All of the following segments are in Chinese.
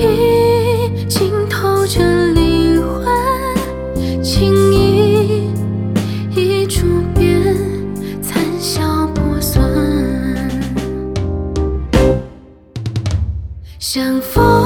已浸透着灵魂，情意已逐变，残笑破碎，相逢。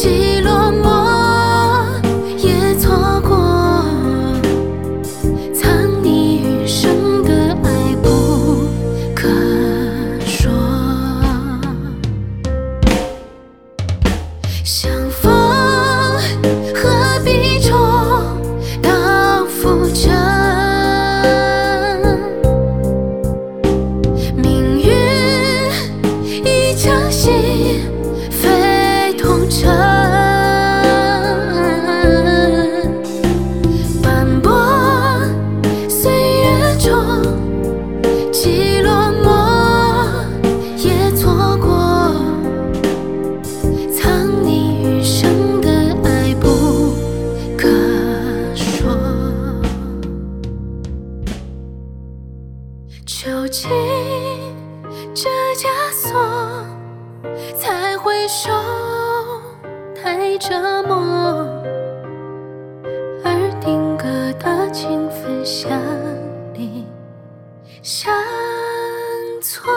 记究竟这枷锁，才会受太折磨，而定格的情分，像你像错。